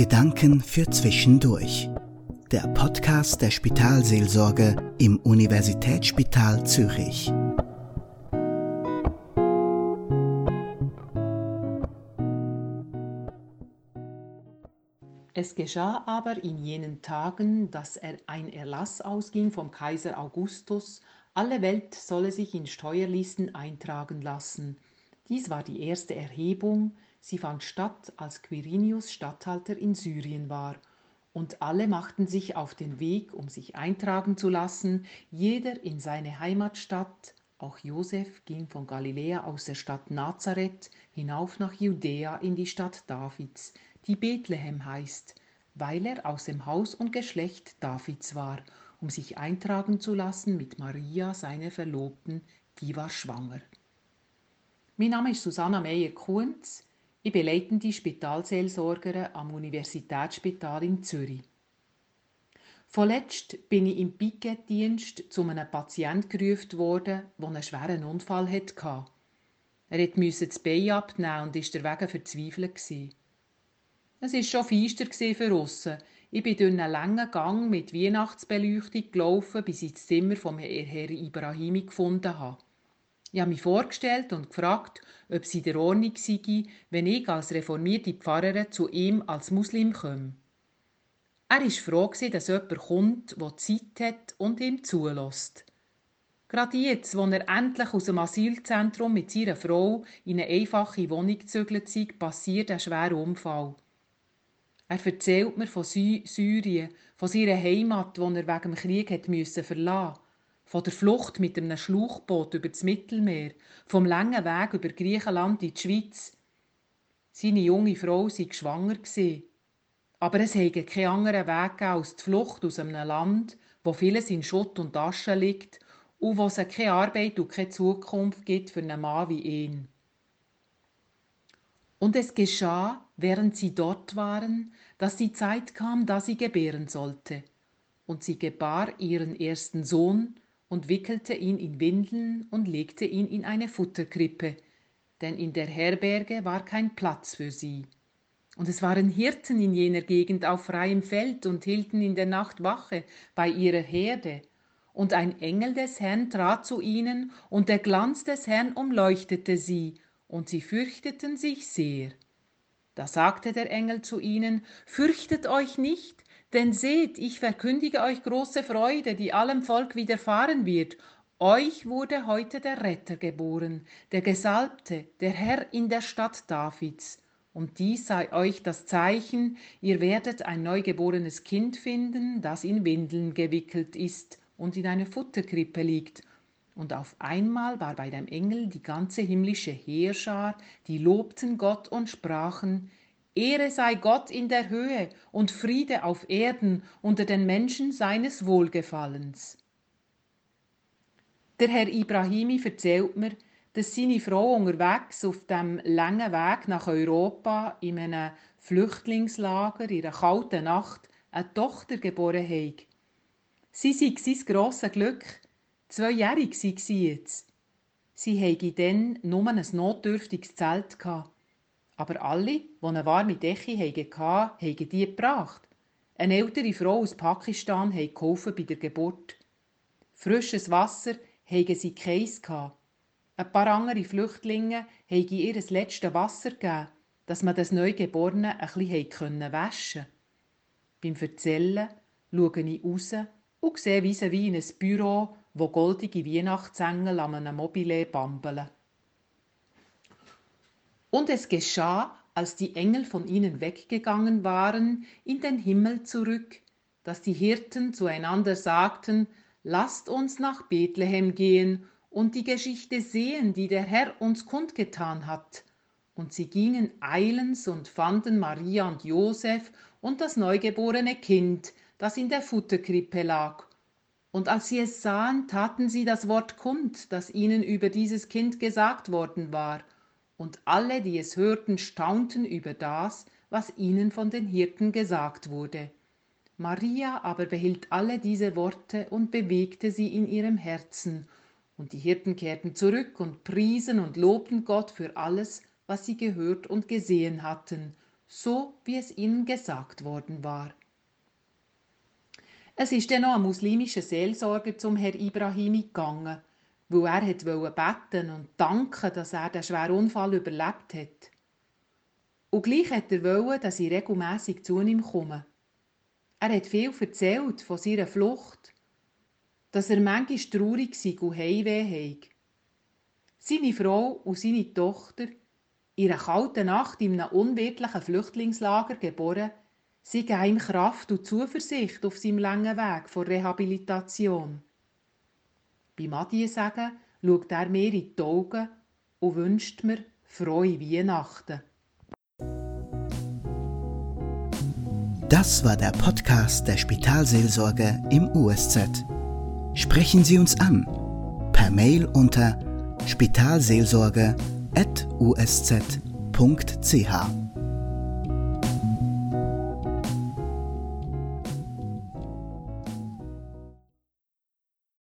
Gedanken für Zwischendurch. Der Podcast der Spitalseelsorge im Universitätsspital Zürich. Es geschah aber in jenen Tagen, dass er ein Erlass ausging vom Kaiser Augustus, alle Welt solle sich in Steuerlisten eintragen lassen. Dies war die erste Erhebung, sie fand statt, als Quirinius Statthalter in Syrien war, und alle machten sich auf den Weg, um sich eintragen zu lassen, jeder in seine Heimatstadt, auch Josef ging von Galiläa aus der Stadt Nazareth hinauf nach Judäa in die Stadt Davids, die Bethlehem heißt, weil er aus dem Haus und Geschlecht Davids war, um sich eintragen zu lassen mit Maria, seiner Verlobten, die war schwanger. Mein Name ist Susanna Meyer-Kuhns. Ich bin leitende Spitalseelsorgerin am Universitätsspital in Zürich. Vorletzt bin ich im Piketdienst zu einem Patienten gerufen worden, der einen schweren Unfall hatte. Er musste das Bein abnehmen und war deswegen verzweifelt. Es war schon feister für aussen. Ich bin durch einen langen Gang mit Weihnachtsbeleuchtung gelaufen, bis ich das Zimmer von Herrn Ibrahimi gefunden habe. Ich habe mich vorgestellt und gefragt, ob es in der Ordnung sei, wenn ich als reformierte Pfarrerin zu ihm als Muslim komme. Er war froh, dass jemand kommt, der Zeit hat und ihm zulässt. Gerade jetzt, wo er endlich aus dem Asylzentrum mit seiner Frau in eine einfache Wohnung gezügelt ist, passiert ein schwerer Unfall. Er erzählt mir von Syrien, von seiner Heimat, die er wegen dem Krieg verlassen von der Flucht mit einem Schlauchboot über das Mittelmeer, vom langen Weg über Griechenland in die Schweiz. Seine junge Frau sei schwanger. Aber es hätte keinen anderen Weg gegeben als die Flucht aus einem Land, wo vieles in Schutt und Asche liegt und wo es keine Arbeit und keine Zukunft gibt für einen Mann wie ihn. Und es geschah, während sie dort waren, dass die Zeit kam, da sie gebären sollte. Und sie gebar ihren ersten Sohn und wickelte ihn in Windeln und legte ihn in eine Futterkrippe, denn in der Herberge war kein Platz für sie. Und es waren Hirten in jener Gegend auf freiem Feld und hielten in der Nacht Wache bei ihrer Herde. Und ein Engel des Herrn trat zu ihnen, und der Glanz des Herrn umleuchtete sie, und sie fürchteten sich sehr. Da sagte der Engel zu ihnen, Fürchtet euch nicht, denn seht, ich verkündige euch große Freude, die allem Volk widerfahren wird. Euch wurde heute der Retter geboren, der Gesalbte, der Herr in der Stadt Davids. Und dies sei euch das Zeichen, ihr werdet ein neugeborenes Kind finden, das in Windeln gewickelt ist und in einer Futterkrippe liegt und auf einmal war bei dem Engel die ganze himmlische Heerschar, die lobten Gott und sprachen, Ehre sei Gott in der Höhe und Friede auf Erden unter den Menschen seines Wohlgefallens. Der Herr Ibrahimi erzählt mir, dass seine Frau unterwegs auf dem langen Weg nach Europa in einem Flüchtlingslager in einer kalten Nacht eine Tochter geboren hat. Sie sei sein grosses Glück, Zweijährig war sie jetzt. Sie hätte dann nur ein notdürftiges Zelt Aber alle, die eine warme Decke hatten, haben die gebracht. Eine ältere Frau aus Pakistan hat bei der Geburt. Frisches Wasser haben sie keins Ein paar andere Flüchtlinge haben ihr das letzte Wasser gegeben, dass man das Neugeborene ein bisschen waschen konnte. Beim Erzählen schaue ich raus und sehe wie in ein Büro wo goldige Weihnachtsengel an einem Mobile bambeln. Und es geschah, als die Engel von ihnen weggegangen waren, in den Himmel zurück, dass die Hirten zueinander sagten, lasst uns nach Bethlehem gehen und die Geschichte sehen, die der Herr uns kundgetan hat. Und sie gingen eilends und fanden Maria und Josef und das neugeborene Kind, das in der Futterkrippe lag, und als sie es sahen, taten sie das Wort kund, das ihnen über dieses Kind gesagt worden war, und alle, die es hörten, staunten über das, was ihnen von den Hirten gesagt wurde. Maria aber behielt alle diese Worte und bewegte sie in ihrem Herzen, und die Hirten kehrten zurück und priesen und lobten Gott für alles, was sie gehört und gesehen hatten, so wie es ihnen gesagt worden war. Es ist dann noch ein muslimischer Seelsorger zum Herr Ibrahimi gegangen, weil er hat beten und danken, dass er den schweren Unfall überlebt hat. Und gleich hat er wollen, dass ich regelmässig zu ihm komme. Er hat viel erzählt von seiner Flucht, dass er manchmal traurig sei und Heimweh habe. Seine Frau und seine Tochter, in einer kalten Nacht in einem unwirtlichen Flüchtlingslager geboren, sie geben ihm Kraft und Zuversicht auf seinem langen Weg vor Rehabilitation. Beim Adie sagen schaut er mir in die Augen und wünscht mir frohe Weihnachten. Das war der Podcast der Spitalseelsorge im USZ. Sprechen Sie uns an per Mail unter spitalseelsorge.usz.ch.